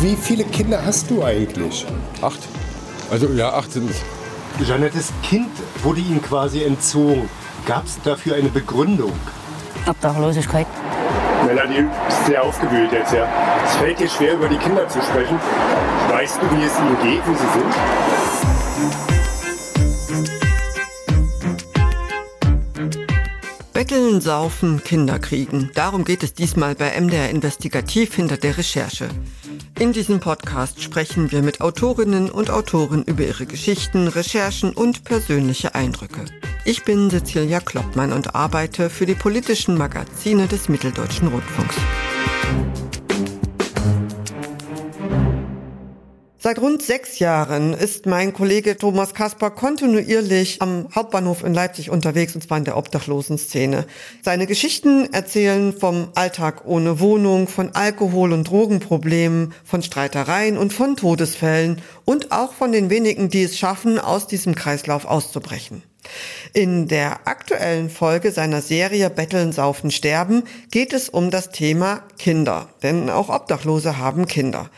Wie viele Kinder hast du eigentlich? Acht. Also ja, acht sind es. Janettes Kind wurde Ihnen quasi entzogen. Gab es dafür eine Begründung? Obdachlosigkeit. Melanie ist sehr aufgewühlt jetzt, ja. Es fällt dir schwer, über die Kinder zu sprechen. Weißt du, wie es ihnen geht, wo sie sind? Betteln, Saufen, Kinder kriegen. Darum geht es diesmal bei MDR Investigativ hinter der Recherche. In diesem Podcast sprechen wir mit Autorinnen und Autoren über ihre Geschichten, Recherchen und persönliche Eindrücke. Ich bin Cecilia Kloppmann und arbeite für die politischen Magazine des Mitteldeutschen Rundfunks. Seit rund sechs Jahren ist mein Kollege Thomas Kasper kontinuierlich am Hauptbahnhof in Leipzig unterwegs, und zwar in der Obdachlosenszene. Seine Geschichten erzählen vom Alltag ohne Wohnung, von Alkohol- und Drogenproblemen, von Streitereien und von Todesfällen und auch von den wenigen, die es schaffen, aus diesem Kreislauf auszubrechen. In der aktuellen Folge seiner Serie Betteln, Saufen, Sterben geht es um das Thema Kinder. Denn auch Obdachlose haben Kinder.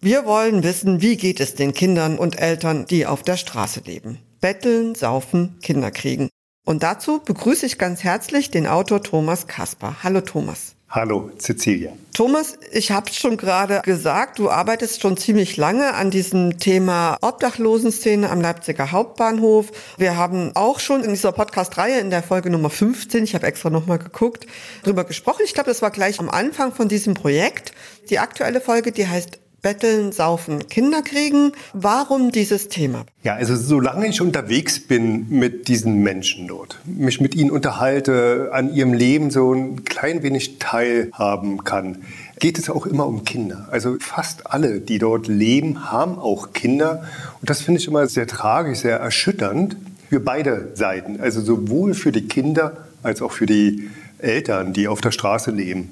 Wir wollen wissen, wie geht es den Kindern und Eltern, die auf der Straße leben. Betteln, saufen, Kinder kriegen. Und dazu begrüße ich ganz herzlich den Autor Thomas Kasper. Hallo Thomas. Hallo Cecilia. Thomas, ich habe schon gerade gesagt, du arbeitest schon ziemlich lange an diesem Thema Obdachlosenszene am Leipziger Hauptbahnhof. Wir haben auch schon in dieser Podcast-Reihe in der Folge Nummer 15, ich habe extra nochmal geguckt, darüber gesprochen. Ich glaube, das war gleich am Anfang von diesem Projekt. Die aktuelle Folge, die heißt Betteln, Saufen, Kinder kriegen. Warum dieses Thema? Ja, also solange ich unterwegs bin mit diesen Menschen dort, mich mit ihnen unterhalte, an ihrem Leben so ein klein wenig teilhaben kann, geht es auch immer um Kinder. Also fast alle, die dort leben, haben auch Kinder. Und das finde ich immer sehr tragisch, sehr erschütternd für beide Seiten. Also sowohl für die Kinder als auch für die Eltern, die auf der Straße leben.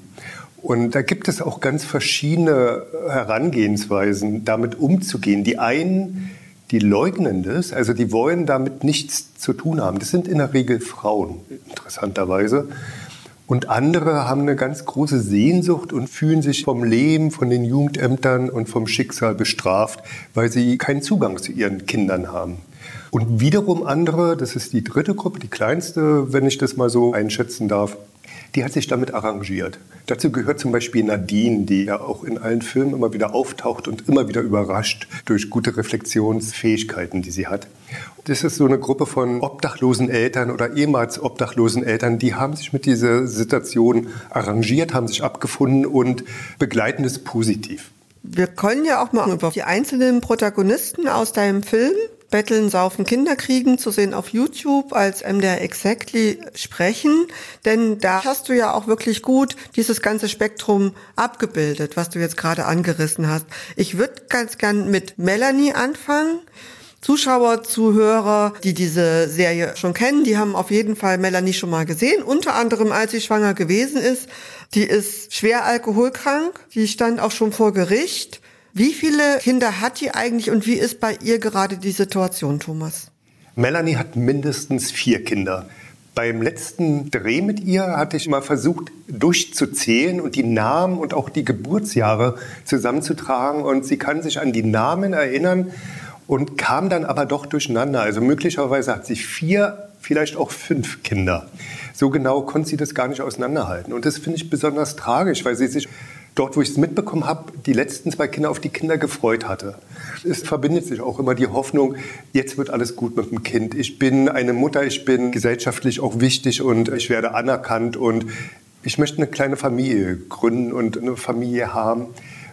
Und da gibt es auch ganz verschiedene Herangehensweisen, damit umzugehen. Die einen, die leugnen das, also die wollen damit nichts zu tun haben. Das sind in der Regel Frauen, interessanterweise. Und andere haben eine ganz große Sehnsucht und fühlen sich vom Leben, von den Jugendämtern und vom Schicksal bestraft, weil sie keinen Zugang zu ihren Kindern haben. Und wiederum andere, das ist die dritte Gruppe, die kleinste, wenn ich das mal so einschätzen darf, die hat sich damit arrangiert. Dazu gehört zum Beispiel Nadine, die ja auch in allen Filmen immer wieder auftaucht und immer wieder überrascht durch gute Reflexionsfähigkeiten, die sie hat. Das ist so eine Gruppe von obdachlosen Eltern oder ehemals obdachlosen Eltern, die haben sich mit dieser Situation arrangiert, haben sich abgefunden und begleiten es positiv. Wir können ja auch mal über die einzelnen Protagonisten aus deinem Film Betteln, Saufen, Kinder kriegen zu sehen auf YouTube als MDR Exactly sprechen. Denn da hast du ja auch wirklich gut dieses ganze Spektrum abgebildet, was du jetzt gerade angerissen hast. Ich würde ganz gern mit Melanie anfangen. Zuschauer, Zuhörer, die diese Serie schon kennen, die haben auf jeden Fall Melanie schon mal gesehen. Unter anderem, als sie schwanger gewesen ist. Die ist schwer alkoholkrank. Die stand auch schon vor Gericht. Wie viele Kinder hat die eigentlich und wie ist bei ihr gerade die Situation, Thomas? Melanie hat mindestens vier Kinder. Beim letzten Dreh mit ihr hatte ich mal versucht, durchzuzählen und die Namen und auch die Geburtsjahre zusammenzutragen. Und sie kann sich an die Namen erinnern und kam dann aber doch durcheinander. Also möglicherweise hat sie vier, vielleicht auch fünf Kinder. So genau konnte sie das gar nicht auseinanderhalten. Und das finde ich besonders tragisch, weil sie sich dort, wo ich es mitbekommen habe, die letzten zwei Kinder auf die Kinder gefreut hatte. Es verbindet sich auch immer die Hoffnung, jetzt wird alles gut mit dem Kind. Ich bin eine Mutter, ich bin gesellschaftlich auch wichtig und ich werde anerkannt und ich möchte eine kleine Familie gründen und eine Familie haben.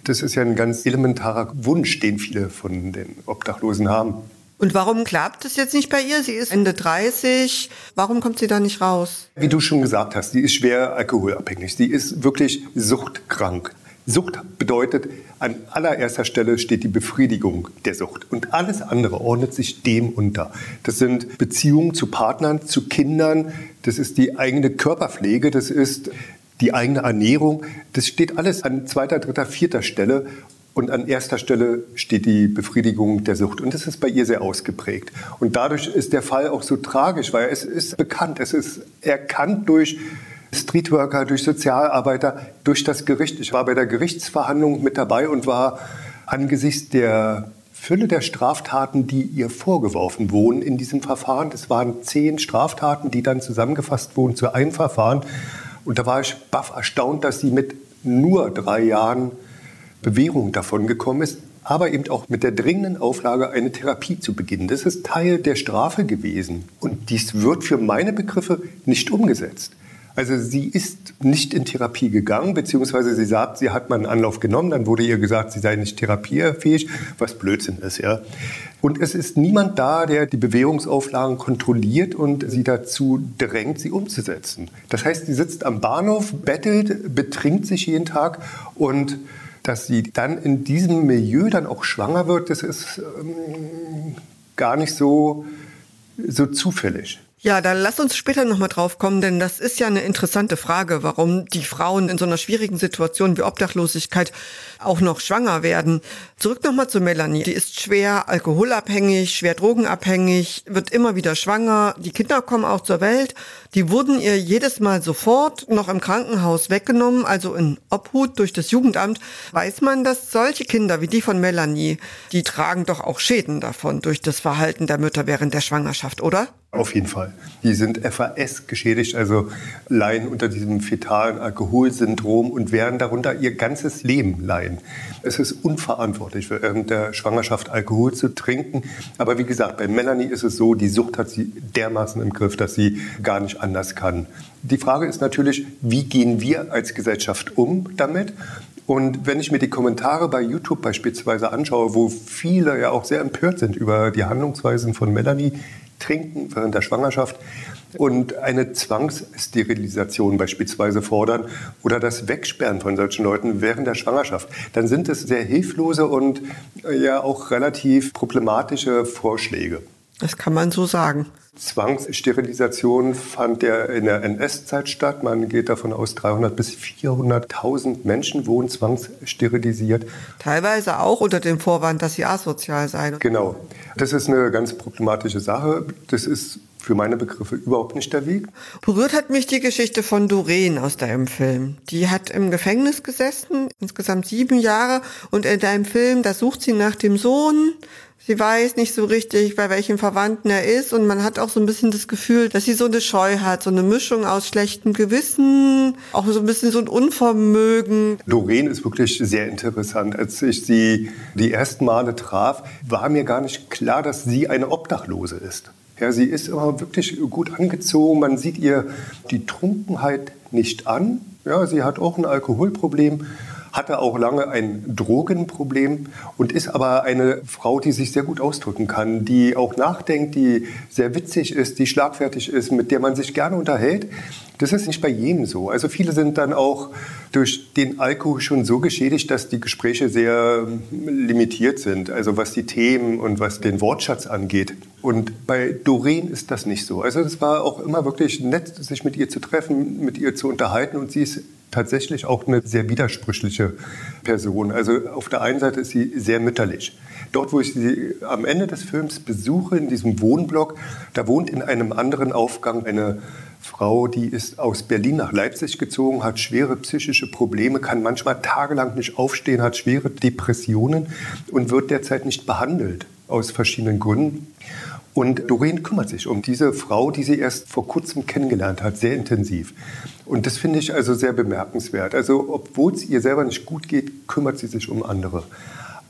Das ist ja ein ganz elementarer Wunsch, den viele von den Obdachlosen haben. Und warum klappt es jetzt nicht bei ihr? Sie ist Ende 30. Warum kommt sie da nicht raus? Wie du schon gesagt hast, sie ist schwer alkoholabhängig. Sie ist wirklich suchtkrank. Sucht bedeutet, an allererster Stelle steht die Befriedigung der Sucht. Und alles andere ordnet sich dem unter. Das sind Beziehungen zu Partnern, zu Kindern, das ist die eigene Körperpflege, das ist die eigene Ernährung. Das steht alles an zweiter, dritter, vierter Stelle. Und an erster Stelle steht die Befriedigung der Sucht. Und das ist bei ihr sehr ausgeprägt. Und dadurch ist der Fall auch so tragisch, weil es ist bekannt, es ist erkannt durch Streetworker, durch Sozialarbeiter, durch das Gericht. Ich war bei der Gerichtsverhandlung mit dabei und war angesichts der Fülle der Straftaten, die ihr vorgeworfen wurden in diesem Verfahren. Das waren zehn Straftaten, die dann zusammengefasst wurden zu einem Verfahren. Und da war ich baff erstaunt, dass sie mit nur drei Jahren Bewährung davon gekommen ist, aber eben auch mit der dringenden Auflage, eine Therapie zu beginnen. Das ist Teil der Strafe gewesen. Und dies wird für meine Begriffe nicht umgesetzt. Also sie ist nicht in Therapie gegangen, beziehungsweise sie sagt, sie hat mal einen Anlauf genommen, dann wurde ihr gesagt, sie sei nicht therapiefähig, was Blödsinn ist, ja. Und es ist niemand da, der die Bewährungsauflagen kontrolliert und sie dazu drängt, sie umzusetzen. Das heißt, sie sitzt am Bahnhof, bettelt, betrinkt sich jeden Tag und dass sie dann in diesem Milieu dann auch schwanger wird, das ist ähm, gar nicht so, so zufällig. Ja, da lass uns später nochmal drauf kommen, denn das ist ja eine interessante Frage, warum die Frauen in so einer schwierigen Situation wie Obdachlosigkeit auch noch schwanger werden. Zurück nochmal zu Melanie. Die ist schwer alkoholabhängig, schwer drogenabhängig, wird immer wieder schwanger. Die Kinder kommen auch zur Welt. Die wurden ihr jedes Mal sofort noch im Krankenhaus weggenommen, also in Obhut durch das Jugendamt. Weiß man, dass solche Kinder wie die von Melanie, die tragen doch auch Schäden davon durch das Verhalten der Mütter während der Schwangerschaft, oder? Auf jeden Fall. Die sind FAS geschädigt, also leiden unter diesem fetalen Alkoholsyndrom und werden darunter ihr ganzes Leben leiden. Es ist unverantwortlich, während der Schwangerschaft Alkohol zu trinken. Aber wie gesagt, bei Melanie ist es so, die Sucht hat sie dermaßen im Griff, dass sie gar nicht anders kann. Die Frage ist natürlich, wie gehen wir als Gesellschaft um damit? Und wenn ich mir die Kommentare bei YouTube beispielsweise anschaue, wo viele ja auch sehr empört sind über die Handlungsweisen von Melanie, trinken während der Schwangerschaft und eine Zwangssterilisation beispielsweise fordern oder das Wegsperren von solchen Leuten während der Schwangerschaft, dann sind es sehr hilflose und äh, ja auch relativ problematische Vorschläge. Das kann man so sagen. Zwangssterilisation fand ja in der NS-Zeit statt. Man geht davon aus, 300.000 bis 400.000 Menschen wurden zwangssterilisiert. Teilweise auch unter dem Vorwand, dass sie asozial seien. Genau. Das ist eine ganz problematische Sache. Das ist für meine Begriffe überhaupt nicht der Weg. Berührt hat mich die Geschichte von Doreen aus deinem Film. Die hat im Gefängnis gesessen, insgesamt sieben Jahre. Und in deinem Film, da sucht sie nach dem Sohn. Sie weiß nicht so richtig, bei welchem Verwandten er ist. Und man hat auch so ein bisschen das Gefühl, dass sie so eine Scheu hat, so eine Mischung aus schlechtem Gewissen, auch so ein bisschen so ein Unvermögen. Doreen ist wirklich sehr interessant. Als ich sie die ersten Male traf, war mir gar nicht klar, dass sie eine Obdachlose ist. Ja, sie ist immer wirklich gut angezogen. Man sieht ihr die Trunkenheit nicht an. Ja, sie hat auch ein Alkoholproblem hatte auch lange ein Drogenproblem und ist aber eine Frau, die sich sehr gut ausdrücken kann, die auch nachdenkt, die sehr witzig ist, die schlagfertig ist, mit der man sich gerne unterhält. Das ist nicht bei jedem so. Also viele sind dann auch durch den Alkohol schon so geschädigt, dass die Gespräche sehr limitiert sind, also was die Themen und was den Wortschatz angeht. Und bei Doreen ist das nicht so. Also es war auch immer wirklich nett, sich mit ihr zu treffen, mit ihr zu unterhalten und sie ist tatsächlich auch eine sehr widersprüchliche Person. Also auf der einen Seite ist sie sehr mütterlich. Dort, wo ich sie am Ende des Films besuche, in diesem Wohnblock, da wohnt in einem anderen Aufgang eine Frau, die ist aus Berlin nach Leipzig gezogen, hat schwere psychische Probleme, kann manchmal tagelang nicht aufstehen, hat schwere Depressionen und wird derzeit nicht behandelt aus verschiedenen Gründen. Und Doreen kümmert sich um diese Frau, die sie erst vor kurzem kennengelernt hat, sehr intensiv. Und das finde ich also sehr bemerkenswert. Also obwohl es ihr selber nicht gut geht, kümmert sie sich um andere.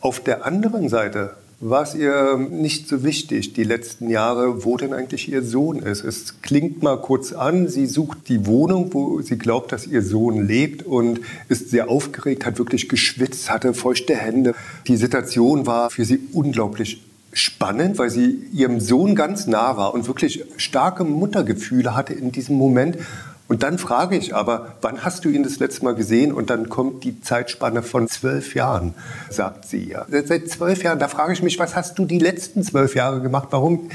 Auf der anderen Seite war es ihr nicht so wichtig die letzten Jahre, wo denn eigentlich ihr Sohn ist. Es klingt mal kurz an, sie sucht die Wohnung, wo sie glaubt, dass ihr Sohn lebt und ist sehr aufgeregt, hat wirklich geschwitzt, hatte feuchte Hände. Die Situation war für sie unglaublich spannend, weil sie ihrem Sohn ganz nah war und wirklich starke Muttergefühle hatte in diesem Moment. Und dann frage ich aber, wann hast du ihn das letzte Mal gesehen? Und dann kommt die Zeitspanne von zwölf Jahren, sagt sie. Ja. Seit zwölf Jahren, da frage ich mich, was hast du die letzten zwölf Jahre gemacht? Warum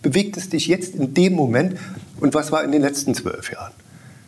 bewegt es dich jetzt in dem Moment? Und was war in den letzten zwölf Jahren?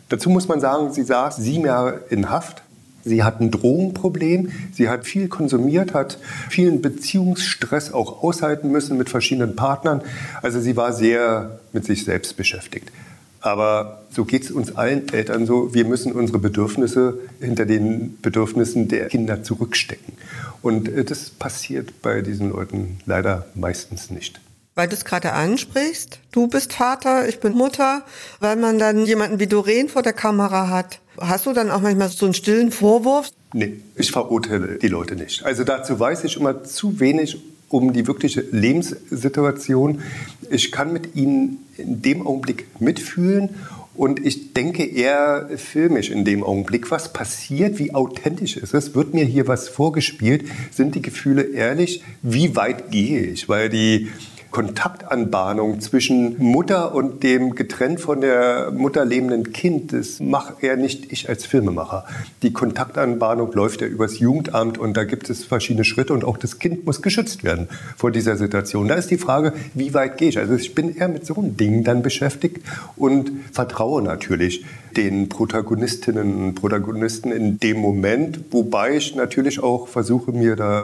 Dazu muss man sagen, sie saß sieben Jahre in Haft Sie hat ein Drogenproblem, sie hat viel konsumiert, hat vielen Beziehungsstress auch aushalten müssen mit verschiedenen Partnern. Also sie war sehr mit sich selbst beschäftigt. Aber so geht es uns allen Eltern so. Wir müssen unsere Bedürfnisse hinter den Bedürfnissen der Kinder zurückstecken. Und äh, das passiert bei diesen Leuten leider meistens nicht. Weil du es gerade ansprichst, du bist Vater, ich bin Mutter, weil man dann jemanden wie Doreen vor der Kamera hat. Hast du dann auch manchmal so einen stillen Vorwurf? Nee, ich verurteile die Leute nicht. Also dazu weiß ich immer zu wenig um die wirkliche Lebenssituation. Ich kann mit ihnen in dem Augenblick mitfühlen und ich denke eher filmisch in dem Augenblick, was passiert, wie authentisch ist es, wird mir hier was vorgespielt, sind die Gefühle ehrlich, wie weit gehe ich, weil die Kontaktanbahnung zwischen Mutter und dem getrennt von der Mutter lebenden Kind, das mache er nicht ich als Filmemacher. Die Kontaktanbahnung läuft ja übers Jugendamt und da gibt es verschiedene Schritte und auch das Kind muss geschützt werden vor dieser Situation. Da ist die Frage, wie weit gehe ich? Also ich bin eher mit so einem Ding dann beschäftigt und vertraue natürlich den Protagonistinnen und Protagonisten in dem Moment, wobei ich natürlich auch versuche, mir da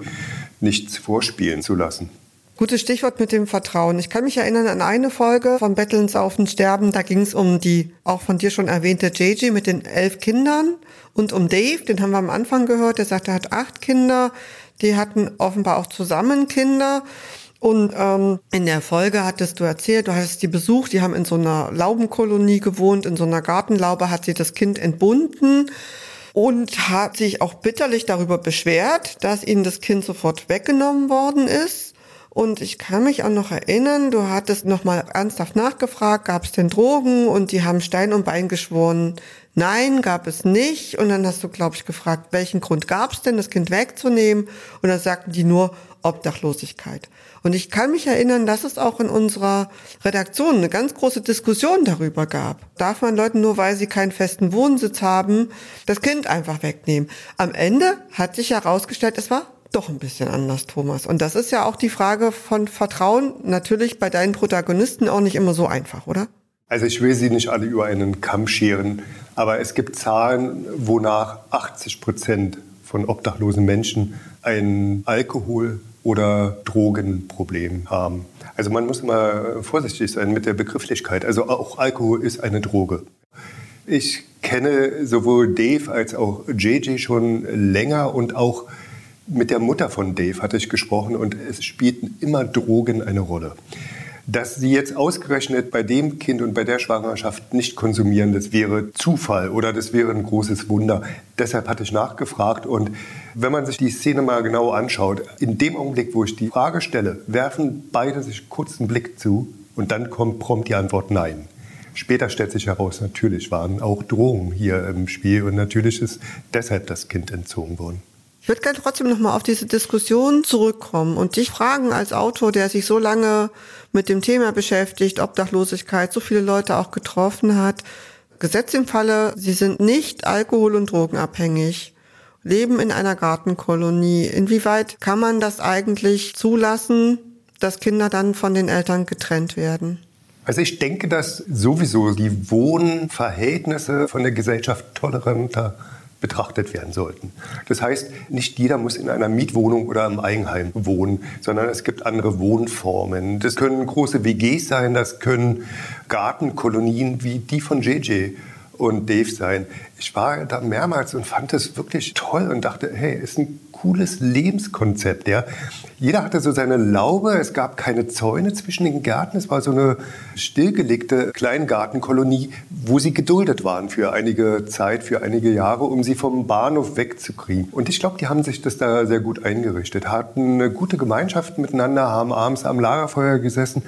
nichts vorspielen zu lassen. Gutes Stichwort mit dem Vertrauen. Ich kann mich erinnern an eine Folge von Betteln, Saufen, Sterben. Da ging es um die auch von dir schon erwähnte JJ mit den elf Kindern und um Dave, den haben wir am Anfang gehört. Der sagt, er hat acht Kinder. Die hatten offenbar auch zusammen Kinder. Und ähm, in der Folge hattest du erzählt, du hattest die besucht, die haben in so einer Laubenkolonie gewohnt, in so einer Gartenlaube hat sie das Kind entbunden und hat sich auch bitterlich darüber beschwert, dass ihnen das Kind sofort weggenommen worden ist. Und ich kann mich auch noch erinnern, du hattest nochmal ernsthaft nachgefragt, gab es denn Drogen? Und die haben Stein und Bein geschworen, nein, gab es nicht. Und dann hast du, glaube ich, gefragt, welchen Grund gab es denn, das Kind wegzunehmen? Und dann sagten die nur Obdachlosigkeit. Und ich kann mich erinnern, dass es auch in unserer Redaktion eine ganz große Diskussion darüber gab. Darf man Leuten nur, weil sie keinen festen Wohnsitz haben, das Kind einfach wegnehmen? Am Ende hat sich herausgestellt, es war doch ein bisschen anders, Thomas. Und das ist ja auch die Frage von Vertrauen, natürlich bei deinen Protagonisten auch nicht immer so einfach, oder? Also ich will sie nicht alle über einen Kamm scheren, aber es gibt Zahlen, wonach 80 Prozent von obdachlosen Menschen ein Alkohol- oder Drogenproblem haben. Also man muss immer vorsichtig sein mit der Begrifflichkeit. Also auch Alkohol ist eine Droge. Ich kenne sowohl Dave als auch JJ schon länger und auch mit der Mutter von Dave hatte ich gesprochen und es spielten immer Drogen eine Rolle. Dass sie jetzt ausgerechnet bei dem Kind und bei der Schwangerschaft nicht konsumieren, das wäre Zufall oder das wäre ein großes Wunder. Deshalb hatte ich nachgefragt und wenn man sich die Szene mal genau anschaut, in dem Augenblick, wo ich die Frage stelle, werfen beide sich kurz einen Blick zu und dann kommt prompt die Antwort Nein. Später stellt sich heraus, natürlich waren auch Drohungen hier im Spiel und natürlich ist deshalb das Kind entzogen worden. Ich würde gerne trotzdem nochmal auf diese Diskussion zurückkommen und dich fragen als Autor, der sich so lange mit dem Thema beschäftigt, Obdachlosigkeit, so viele Leute auch getroffen hat. Gesetz im Falle, sie sind nicht alkohol- und drogenabhängig, leben in einer Gartenkolonie. Inwieweit kann man das eigentlich zulassen, dass Kinder dann von den Eltern getrennt werden? Also ich denke, dass sowieso die Wohnverhältnisse von der Gesellschaft toleranter betrachtet werden sollten. Das heißt, nicht jeder muss in einer Mietwohnung oder im Eigenheim wohnen, sondern es gibt andere Wohnformen. Das können große WGs sein, das können Gartenkolonien wie die von JJ und Dave sein. Ich war da mehrmals und fand es wirklich toll und dachte, hey, ist ein cooles Lebenskonzept. Ja. Jeder hatte so seine Laube, es gab keine Zäune zwischen den Gärten, es war so eine stillgelegte Kleingartenkolonie, wo sie geduldet waren für einige Zeit, für einige Jahre, um sie vom Bahnhof wegzukriegen. Und ich glaube, die haben sich das da sehr gut eingerichtet, hatten eine gute Gemeinschaft miteinander, haben abends am Lagerfeuer gesessen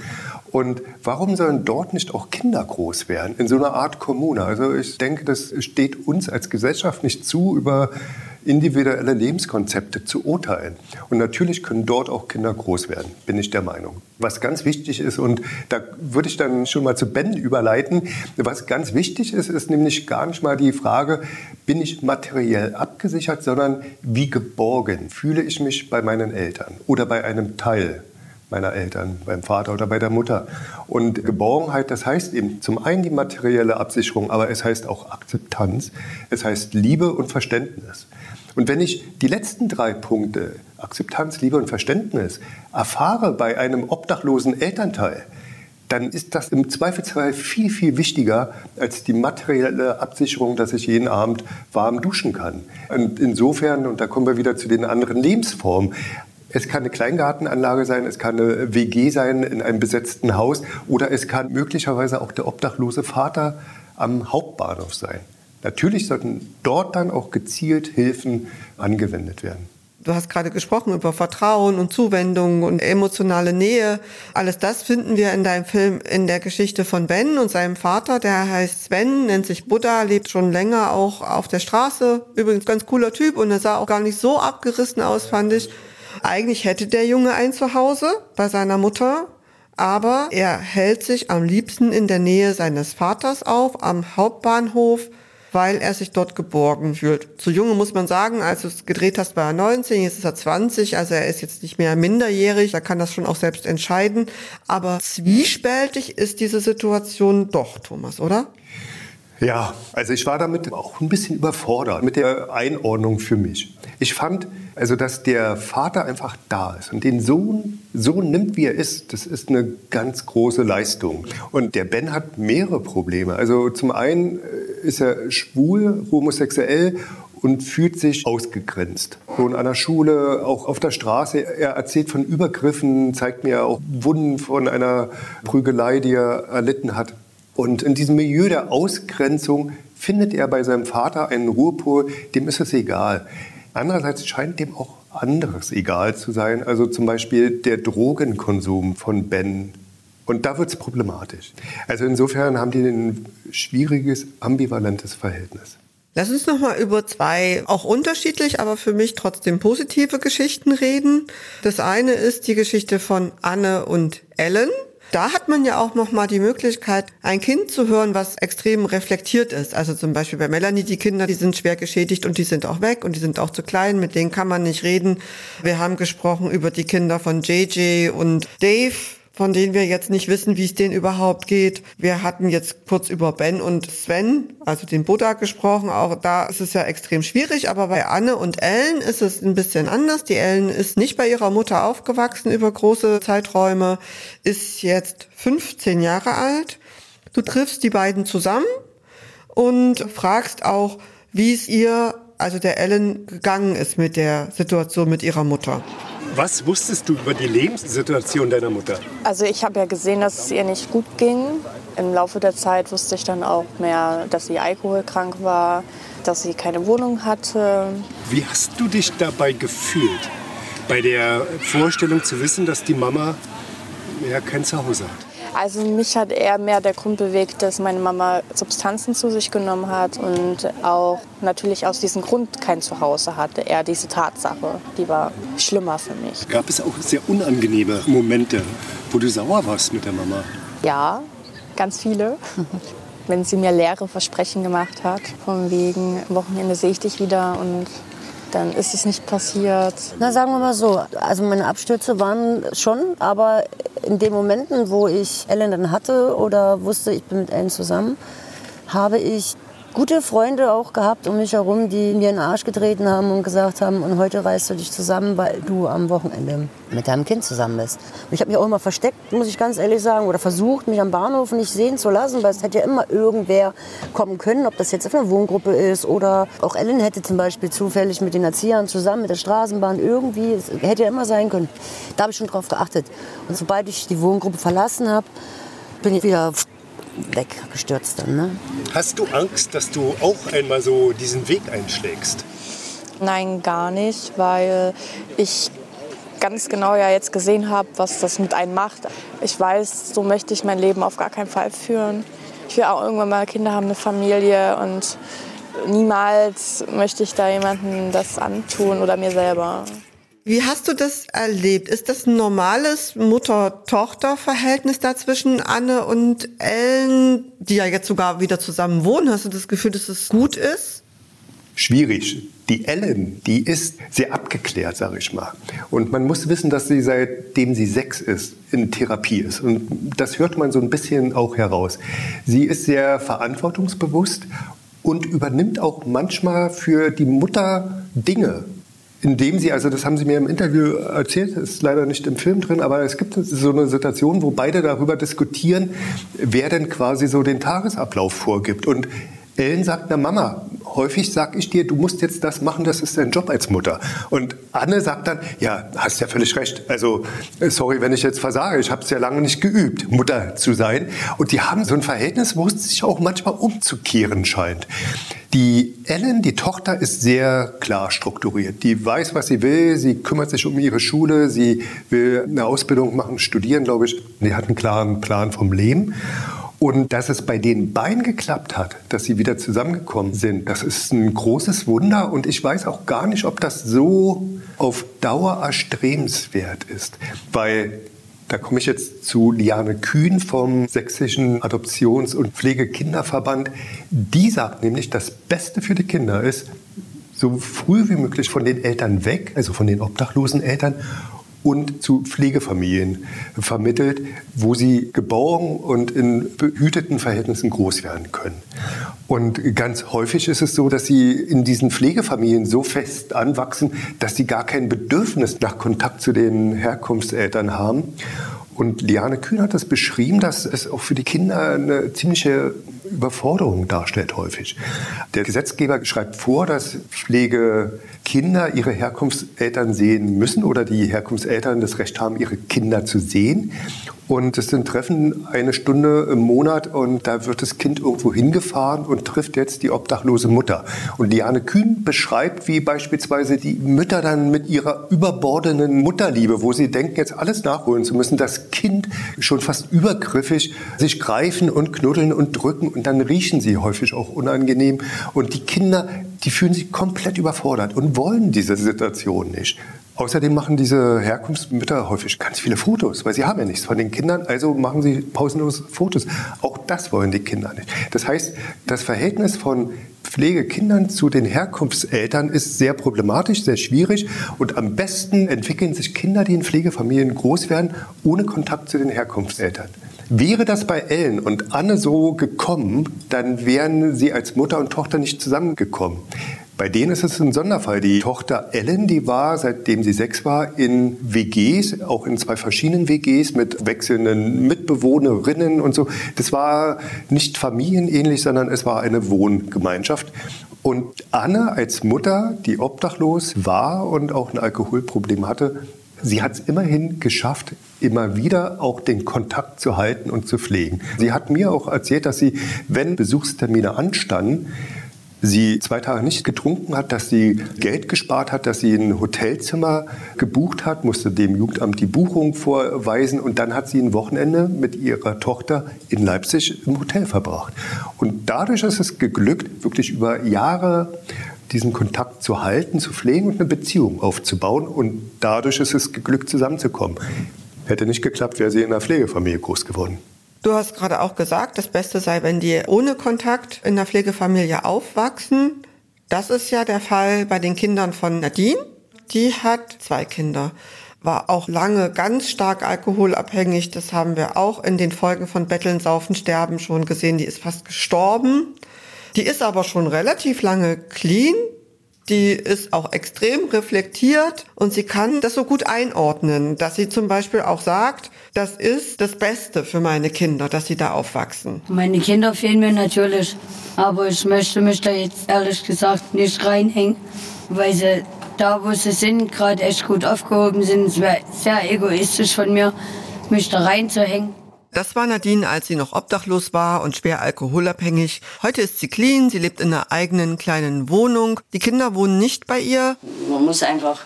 und warum sollen dort nicht auch Kinder groß werden, in so einer Art Kommune? Also ich denke, das steht uns als Gesellschaft nicht zu, über individuelle Lebenskonzepte zu urteilen. Und natürlich können dort auch Kinder groß werden, bin ich der Meinung. Was ganz wichtig ist, und da würde ich dann schon mal zu Ben überleiten, was ganz wichtig ist, ist nämlich gar nicht mal die Frage, bin ich materiell abgesichert, sondern wie geborgen fühle ich mich bei meinen Eltern oder bei einem Teil meiner Eltern, beim Vater oder bei der Mutter. Und Geborgenheit, das heißt eben zum einen die materielle Absicherung, aber es heißt auch Akzeptanz, es heißt Liebe und Verständnis. Und wenn ich die letzten drei Punkte, Akzeptanz, Liebe und Verständnis, erfahre bei einem obdachlosen Elternteil, dann ist das im Zweifelsfall viel, viel wichtiger als die materielle Absicherung, dass ich jeden Abend warm duschen kann. Und insofern, und da kommen wir wieder zu den anderen Lebensformen, es kann eine Kleingartenanlage sein, es kann eine WG sein in einem besetzten Haus oder es kann möglicherweise auch der obdachlose Vater am Hauptbahnhof sein. Natürlich sollten dort dann auch gezielt Hilfen angewendet werden. Du hast gerade gesprochen über Vertrauen und Zuwendung und emotionale Nähe. Alles das finden wir in deinem Film in der Geschichte von Ben und seinem Vater. Der heißt Sven, nennt sich Buddha, lebt schon länger auch auf der Straße. Übrigens ganz cooler Typ und er sah auch gar nicht so abgerissen aus, fand ich. Eigentlich hätte der Junge ein Zuhause bei seiner Mutter, aber er hält sich am liebsten in der Nähe seines Vaters auf, am Hauptbahnhof weil er sich dort geborgen fühlt. Zu Junge muss man sagen, als du es gedreht hast, war er 19, jetzt ist er 20, also er ist jetzt nicht mehr minderjährig, er kann das schon auch selbst entscheiden. Aber zwiespältig ist diese Situation doch, Thomas, oder? Ja, also ich war damit auch ein bisschen überfordert mit der Einordnung für mich. Ich fand, also dass der Vater einfach da ist und den Sohn so nimmt, wie er ist, das ist eine ganz große Leistung. Und der Ben hat mehrere Probleme. Also zum einen äh, ist er schwul, homosexuell und fühlt sich ausgegrenzt. So in einer Schule, auch auf der Straße. Er erzählt von Übergriffen, zeigt mir auch Wunden von einer Prügelei, die er erlitten hat. Und in diesem Milieu der Ausgrenzung findet er bei seinem Vater einen Ruhepol, dem ist es egal. Andererseits scheint dem auch anderes egal zu sein, also zum Beispiel der Drogenkonsum von Ben. Und da wird es problematisch. Also insofern haben die ein schwieriges, ambivalentes Verhältnis. Lass uns noch mal über zwei auch unterschiedlich, aber für mich trotzdem positive Geschichten reden. Das eine ist die Geschichte von Anne und Ellen. Da hat man ja auch noch mal die Möglichkeit, ein Kind zu hören, was extrem reflektiert ist. Also zum Beispiel bei Melanie, die Kinder, die sind schwer geschädigt und die sind auch weg und die sind auch zu klein, mit denen kann man nicht reden. Wir haben gesprochen über die Kinder von JJ und Dave von denen wir jetzt nicht wissen, wie es denen überhaupt geht. Wir hatten jetzt kurz über Ben und Sven, also den Buddha gesprochen. Auch da ist es ja extrem schwierig, aber bei Anne und Ellen ist es ein bisschen anders. Die Ellen ist nicht bei ihrer Mutter aufgewachsen über große Zeiträume, ist jetzt 15 Jahre alt. Du triffst die beiden zusammen und fragst auch, wie es ihr, also der Ellen, gegangen ist mit der Situation mit ihrer Mutter. Was wusstest du über die Lebenssituation deiner Mutter? Also ich habe ja gesehen, dass es ihr nicht gut ging. Im Laufe der Zeit wusste ich dann auch mehr, dass sie alkoholkrank war, dass sie keine Wohnung hatte. Wie hast du dich dabei gefühlt, bei der Vorstellung zu wissen, dass die Mama ja kein Zuhause hat? Also mich hat eher mehr der Grund bewegt, dass meine Mama Substanzen zu sich genommen hat und auch natürlich aus diesem Grund kein Zuhause hatte. Eher diese Tatsache, die war schlimmer für mich. Gab es auch sehr unangenehme Momente, wo du sauer warst mit der Mama? Ja, ganz viele. Wenn sie mir leere Versprechen gemacht hat, von wegen Wochenende sehe ich dich wieder und dann ist es nicht passiert. Na, sagen wir mal so, also meine Abstürze waren schon, aber in den Momenten, wo ich Ellen dann hatte oder wusste, ich bin mit Ellen zusammen, habe ich gute Freunde auch gehabt um mich herum, die mir in den Arsch getreten haben und gesagt haben, und heute reißt du dich zusammen, weil du am Wochenende mit deinem Kind zusammen bist. Und ich habe mich auch immer versteckt, muss ich ganz ehrlich sagen, oder versucht, mich am Bahnhof nicht sehen zu lassen, weil es hätte ja immer irgendwer kommen können, ob das jetzt auf einer Wohngruppe ist oder auch Ellen hätte zum Beispiel zufällig mit den Erziehern zusammen mit der Straßenbahn irgendwie, es hätte ja immer sein können. Da habe ich schon drauf geachtet. Und sobald ich die Wohngruppe verlassen habe, bin ich wieder weggestürzt dann. Ne? Hast du Angst, dass du auch einmal so diesen Weg einschlägst? Nein, gar nicht, weil ich ganz genau ja jetzt gesehen habe, was das mit einem macht. Ich weiß, so möchte ich mein Leben auf gar keinen Fall führen. Ich will auch irgendwann mal Kinder haben, eine Familie und niemals möchte ich da jemandem das antun oder mir selber. Wie hast du das erlebt? Ist das ein normales Mutter-Tochter-Verhältnis da zwischen Anne und Ellen, die ja jetzt sogar wieder zusammen wohnen? Hast du das Gefühl, dass es gut ist? Schwierig. Die Ellen, die ist sehr abgeklärt, sage ich mal. Und man muss wissen, dass sie seitdem sie sechs ist, in Therapie ist. Und das hört man so ein bisschen auch heraus. Sie ist sehr verantwortungsbewusst und übernimmt auch manchmal für die Mutter Dinge indem sie, also das haben sie mir im Interview erzählt, ist leider nicht im Film drin, aber es gibt so eine Situation, wo beide darüber diskutieren, wer denn quasi so den Tagesablauf vorgibt. Und Ellen sagt, na Mama, häufig sag ich dir, du musst jetzt das machen, das ist dein Job als Mutter. Und Anne sagt dann, ja, hast ja völlig recht. Also sorry, wenn ich jetzt versage, ich habe es ja lange nicht geübt, Mutter zu sein. Und die haben so ein Verhältnis, wo es sich auch manchmal umzukehren scheint. Die Ellen, die Tochter, ist sehr klar strukturiert. Die weiß, was sie will. Sie kümmert sich um ihre Schule. Sie will eine Ausbildung machen, studieren, glaube ich. Die hat einen klaren Plan vom Leben. Und dass es bei den beiden geklappt hat, dass sie wieder zusammengekommen sind, das ist ein großes Wunder. Und ich weiß auch gar nicht, ob das so auf Dauer erstrebenswert ist. Weil da komme ich jetzt zu Liane Kühn vom Sächsischen Adoptions- und Pflegekinderverband. Die sagt nämlich, das Beste für die Kinder ist, so früh wie möglich von den Eltern weg, also von den obdachlosen Eltern, und zu Pflegefamilien vermittelt, wo sie geborgen und in behüteten Verhältnissen groß werden können. Und ganz häufig ist es so, dass sie in diesen Pflegefamilien so fest anwachsen, dass sie gar kein Bedürfnis nach Kontakt zu den Herkunftseltern haben. Und Liane Kühn hat das beschrieben, dass es auch für die Kinder eine ziemliche Überforderung darstellt häufig. Der Gesetzgeber schreibt vor, dass Pflegekinder ihre Herkunftseltern sehen müssen oder die Herkunftseltern das Recht haben, ihre Kinder zu sehen. Und es sind Treffen eine Stunde im Monat und da wird das Kind irgendwo hingefahren und trifft jetzt die obdachlose Mutter. Und Liane Kühn beschreibt, wie beispielsweise die Mütter dann mit ihrer überbordenden Mutterliebe, wo sie denken, jetzt alles nachholen zu müssen, das Kind schon fast übergriffig sich greifen und knuddeln und drücken und dann riechen sie häufig auch unangenehm. Und die Kinder, die fühlen sich komplett überfordert und wollen diese Situation nicht. Außerdem machen diese Herkunftsmütter häufig ganz viele Fotos, weil sie haben ja nichts von den Kindern, also machen sie pausenlos Fotos. Auch das wollen die Kinder nicht. Das heißt, das Verhältnis von Pflegekindern zu den Herkunftseltern ist sehr problematisch, sehr schwierig und am besten entwickeln sich Kinder, die in Pflegefamilien groß werden, ohne Kontakt zu den Herkunftseltern. Wäre das bei Ellen und Anne so gekommen, dann wären sie als Mutter und Tochter nicht zusammengekommen. Bei denen ist es ein Sonderfall. Die Tochter Ellen, die war, seitdem sie sechs war, in WGs, auch in zwei verschiedenen WGs mit wechselnden Mitbewohnerinnen und so. Das war nicht familienähnlich, sondern es war eine Wohngemeinschaft. Und Anne als Mutter, die obdachlos war und auch ein Alkoholproblem hatte, sie hat es immerhin geschafft, immer wieder auch den Kontakt zu halten und zu pflegen. Sie hat mir auch erzählt, dass sie, wenn Besuchstermine anstanden, sie zwei Tage nicht getrunken hat, dass sie Geld gespart hat, dass sie ein Hotelzimmer gebucht hat, musste dem Jugendamt die Buchung vorweisen und dann hat sie ein Wochenende mit ihrer Tochter in Leipzig im Hotel verbracht. Und dadurch ist es geglückt, wirklich über Jahre diesen Kontakt zu halten, zu pflegen und eine Beziehung aufzubauen. Und dadurch ist es geglückt, zusammenzukommen. Hätte nicht geklappt, wäre sie in einer Pflegefamilie groß geworden. Du hast gerade auch gesagt, das Beste sei, wenn die ohne Kontakt in der Pflegefamilie aufwachsen. Das ist ja der Fall bei den Kindern von Nadine. Die hat zwei Kinder, war auch lange ganz stark alkoholabhängig. Das haben wir auch in den Folgen von Betteln, Saufen, Sterben schon gesehen. Die ist fast gestorben. Die ist aber schon relativ lange clean. Die ist auch extrem reflektiert und sie kann das so gut einordnen, dass sie zum Beispiel auch sagt, das ist das Beste für meine Kinder, dass sie da aufwachsen. Meine Kinder fehlen mir natürlich, aber ich möchte mich da jetzt ehrlich gesagt nicht reinhängen, weil sie da, wo sie sind, gerade echt gut aufgehoben sind. Es wäre sehr egoistisch von mir, mich da reinzuhängen. Das war Nadine, als sie noch obdachlos war und schwer alkoholabhängig. Heute ist sie clean, sie lebt in einer eigenen kleinen Wohnung. Die Kinder wohnen nicht bei ihr. Man muss einfach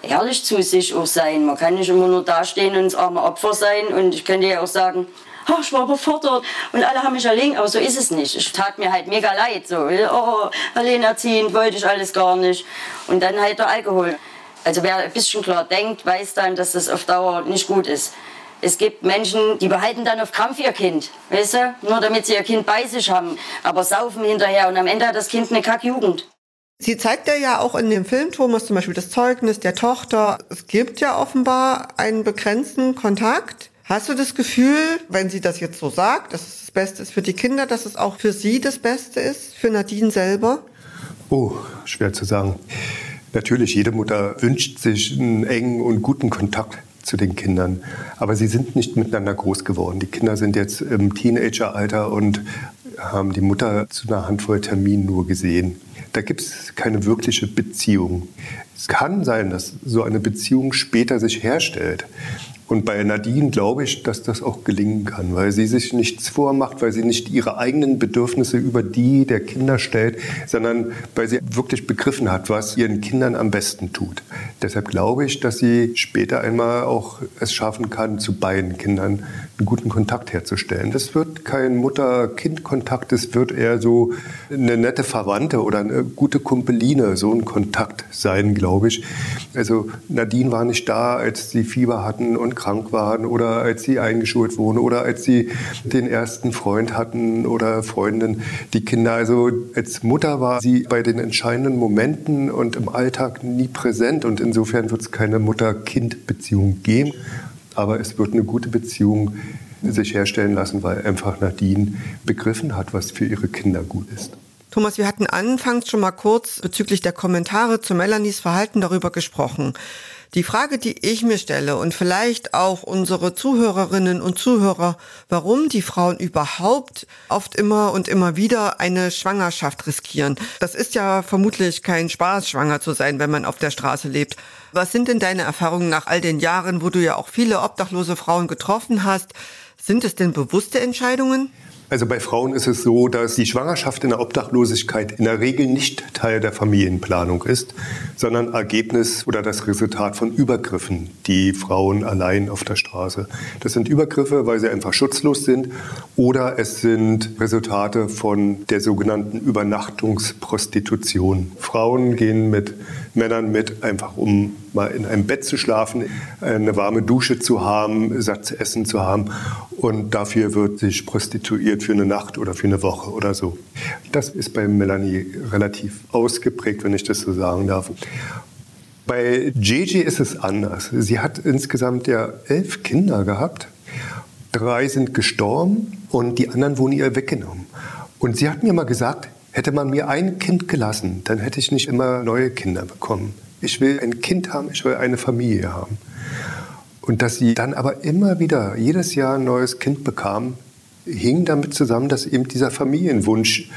ehrlich zu sich auch sein. Man kann nicht immer nur dastehen und das arme Opfer sein. Und ich könnte ja auch sagen, oh, ich war überfordert und alle haben mich erlegen, aber so ist es nicht. Es tat mir halt mega leid, so, oh, alleinerziehend wollte ich alles gar nicht. Und dann halt der Alkohol. Also wer ein bisschen klar denkt, weiß dann, dass das auf Dauer nicht gut ist. Es gibt Menschen, die behalten dann auf Krampf ihr Kind, weißt du? Nur damit sie ihr Kind bei sich haben, aber saufen hinterher und am Ende hat das Kind eine Kackjugend. Sie zeigt ja auch in dem Film, Thomas, zum Beispiel das Zeugnis der Tochter. Es gibt ja offenbar einen begrenzten Kontakt. Hast du das Gefühl, wenn sie das jetzt so sagt, dass es das Beste ist für die Kinder, dass es auch für sie das Beste ist, für Nadine selber? Oh, schwer zu sagen. Natürlich, jede Mutter wünscht sich einen engen und guten Kontakt zu den Kindern. Aber sie sind nicht miteinander groß geworden. Die Kinder sind jetzt im Teenageralter und haben die Mutter zu einer Handvoll Terminen nur gesehen. Da gibt es keine wirkliche Beziehung. Es kann sein, dass so eine Beziehung später sich herstellt. Und bei Nadine glaube ich, dass das auch gelingen kann, weil sie sich nichts vormacht, weil sie nicht ihre eigenen Bedürfnisse über die der Kinder stellt, sondern weil sie wirklich begriffen hat, was ihren Kindern am besten tut. Deshalb glaube ich, dass sie später einmal auch es schaffen kann, zu beiden Kindern einen guten Kontakt herzustellen. Das wird kein Mutter-Kind-Kontakt, es wird eher so eine nette Verwandte oder eine gute Kumpeline, so ein Kontakt sein, glaube ich. Also Nadine war nicht da, als sie Fieber hatten und krank waren oder als sie eingeschult wurden oder als sie den ersten Freund hatten oder Freundin, die Kinder. Also als Mutter war sie bei den entscheidenden Momenten und im Alltag nie präsent und insofern wird es keine Mutter-Kind-Beziehung geben, aber es wird eine gute Beziehung sich herstellen lassen, weil einfach Nadine begriffen hat, was für ihre Kinder gut ist. Thomas, wir hatten anfangs schon mal kurz bezüglich der Kommentare zu Melanies Verhalten darüber gesprochen. Die Frage, die ich mir stelle und vielleicht auch unsere Zuhörerinnen und Zuhörer, warum die Frauen überhaupt oft immer und immer wieder eine Schwangerschaft riskieren. Das ist ja vermutlich kein Spaß, schwanger zu sein, wenn man auf der Straße lebt. Was sind denn deine Erfahrungen nach all den Jahren, wo du ja auch viele obdachlose Frauen getroffen hast? Sind es denn bewusste Entscheidungen? Also bei Frauen ist es so, dass die Schwangerschaft in der Obdachlosigkeit in der Regel nicht Teil der Familienplanung ist, sondern Ergebnis oder das Resultat von Übergriffen, die Frauen allein auf der Straße. Das sind Übergriffe, weil sie einfach schutzlos sind oder es sind Resultate von der sogenannten Übernachtungsprostitution. Frauen gehen mit Männern mit, einfach um mal in einem Bett zu schlafen, eine warme Dusche zu haben, satt zu essen zu haben und dafür wird sich prostituiert für eine Nacht oder für eine Woche oder so. Das ist bei Melanie relativ ausgeprägt, wenn ich das so sagen darf. Bei Gigi ist es anders. Sie hat insgesamt ja elf Kinder gehabt. Drei sind gestorben und die anderen wurden ihr weggenommen. Und sie hat mir mal gesagt, hätte man mir ein Kind gelassen, dann hätte ich nicht immer neue Kinder bekommen. Ich will ein Kind haben, ich will eine Familie haben. Und dass sie dann aber immer wieder jedes Jahr ein neues Kind bekam, hing damit zusammen, dass eben dieser Familienwunsch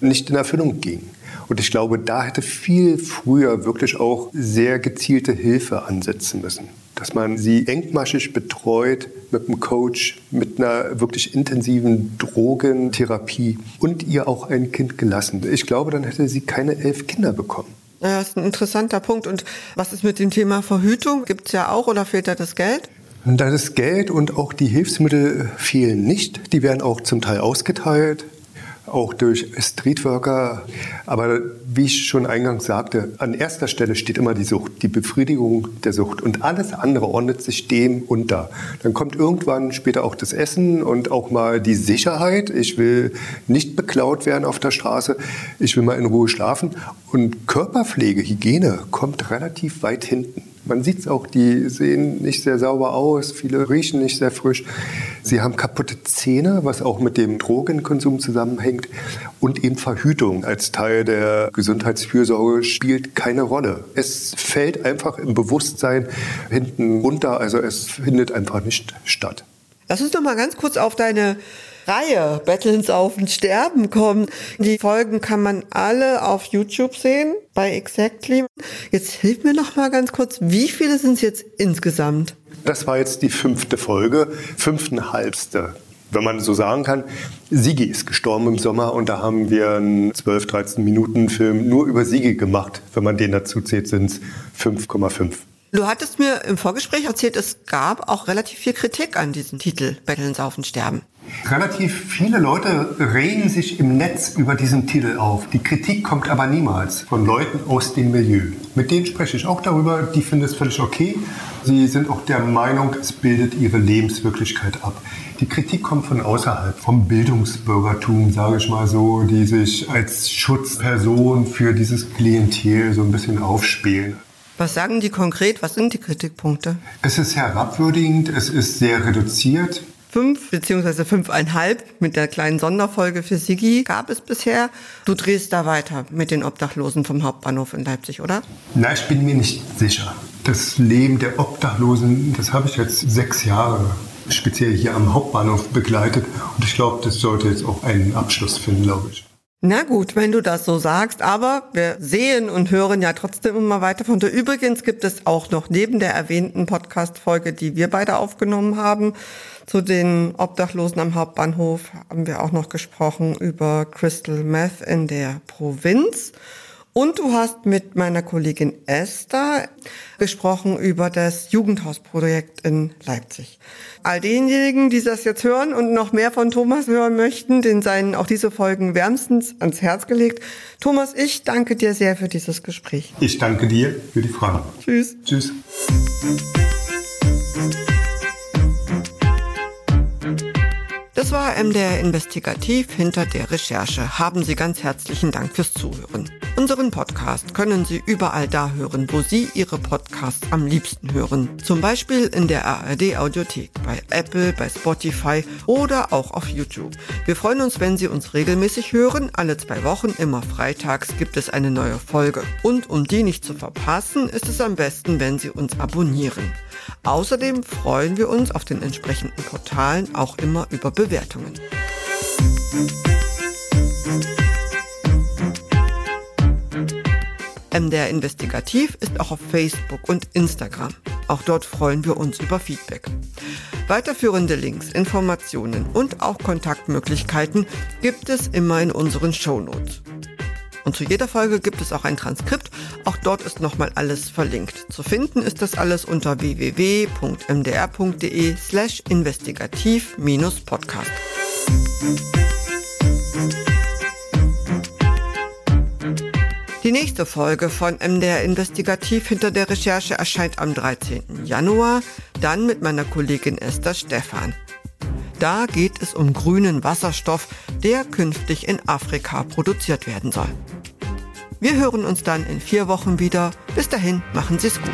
nicht in Erfüllung ging. Und ich glaube, da hätte viel früher wirklich auch sehr gezielte Hilfe ansetzen müssen. Dass man sie engmaschig betreut mit einem Coach, mit einer wirklich intensiven Drogentherapie und ihr auch ein Kind gelassen. Ich glaube, dann hätte sie keine elf Kinder bekommen. Ja, das ist ein interessanter Punkt. Und was ist mit dem Thema Verhütung? Gibt es ja auch oder fehlt da das Geld? Das Geld und auch die Hilfsmittel fehlen nicht. Die werden auch zum Teil ausgeteilt auch durch Streetworker. Aber wie ich schon eingangs sagte, an erster Stelle steht immer die Sucht, die Befriedigung der Sucht. Und alles andere ordnet sich dem unter. Dann kommt irgendwann später auch das Essen und auch mal die Sicherheit. Ich will nicht beklaut werden auf der Straße. Ich will mal in Ruhe schlafen. Und Körperpflege, Hygiene kommt relativ weit hinten. Man sieht es auch, die sehen nicht sehr sauber aus, viele riechen nicht sehr frisch. Sie haben kaputte Zähne, was auch mit dem Drogenkonsum zusammenhängt. Und eben Verhütung als Teil der Gesundheitsfürsorge spielt keine Rolle. Es fällt einfach im Bewusstsein hinten runter, also es findet einfach nicht statt. Lass uns doch mal ganz kurz auf deine Reihe Bettelns auf und Sterben kommen. Die Folgen kann man alle auf YouTube sehen bei Exactly. Jetzt hilf mir noch mal ganz kurz, wie viele sind es jetzt insgesamt? Das war jetzt die fünfte Folge, fünftenhalbste wenn man so sagen kann. Sigi ist gestorben im Sommer und da haben wir einen 12, 13 Minuten Film nur über Sigi gemacht. Wenn man den dazu zählt, sind es 5,5. Du hattest mir im Vorgespräch erzählt, es gab auch relativ viel Kritik an diesem Titel Betteln, Saufen, Sterben. Relativ viele Leute regen sich im Netz über diesen Titel auf. Die Kritik kommt aber niemals von Leuten aus dem Milieu. Mit denen spreche ich auch darüber, die finden es völlig okay. Sie sind auch der Meinung, es bildet ihre Lebenswirklichkeit ab. Die Kritik kommt von außerhalb, vom Bildungsbürgertum, sage ich mal so, die sich als Schutzperson für dieses Klientel so ein bisschen aufspielen. Was sagen die konkret? Was sind die Kritikpunkte? Es ist herabwürdigend, es ist sehr reduziert. fünf beziehungsweise fünfeinhalb mit der kleinen Sonderfolge für Sigi gab es bisher. Du drehst da weiter mit den Obdachlosen vom Hauptbahnhof in Leipzig, oder? Na, ich bin mir nicht sicher. Das Leben der Obdachlosen, das habe ich jetzt sechs Jahre speziell hier am Hauptbahnhof begleitet. Und ich glaube, das sollte jetzt auch einen Abschluss finden, glaube ich. Na gut, wenn du das so sagst, aber wir sehen und hören ja trotzdem immer weiter von dir. Übrigens gibt es auch noch neben der erwähnten Podcast-Folge, die wir beide aufgenommen haben, zu den Obdachlosen am Hauptbahnhof, haben wir auch noch gesprochen über Crystal Meth in der Provinz. Und du hast mit meiner Kollegin Esther gesprochen über das Jugendhausprojekt in Leipzig. All denjenigen, die das jetzt hören und noch mehr von Thomas hören möchten, den seien auch diese Folgen wärmstens ans Herz gelegt. Thomas, ich danke dir sehr für dieses Gespräch. Ich danke dir für die Fragen. Tschüss. Tschüss. Das war MDR Investigativ hinter der Recherche. Haben Sie ganz herzlichen Dank fürs Zuhören. Unseren Podcast können Sie überall da hören, wo Sie Ihre Podcasts am liebsten hören. Zum Beispiel in der ARD Audiothek, bei Apple, bei Spotify oder auch auf YouTube. Wir freuen uns, wenn Sie uns regelmäßig hören. Alle zwei Wochen, immer freitags, gibt es eine neue Folge. Und um die nicht zu verpassen, ist es am besten, wenn Sie uns abonnieren. Außerdem freuen wir uns auf den entsprechenden Portalen auch immer über Bewertungen. MDR Investigativ ist auch auf Facebook und Instagram. Auch dort freuen wir uns über Feedback. Weiterführende Links, Informationen und auch Kontaktmöglichkeiten gibt es immer in unseren Shownotes. Und zu jeder Folge gibt es auch ein Transkript. Auch dort ist nochmal alles verlinkt. Zu finden ist das alles unter www.mdr.de slash investigativ-podcast. Die nächste Folge von MDR Investigativ hinter der Recherche erscheint am 13. Januar, dann mit meiner Kollegin Esther Stephan. Da geht es um grünen Wasserstoff, der künftig in Afrika produziert werden soll. Wir hören uns dann in vier Wochen wieder. Bis dahin, machen Sie es gut.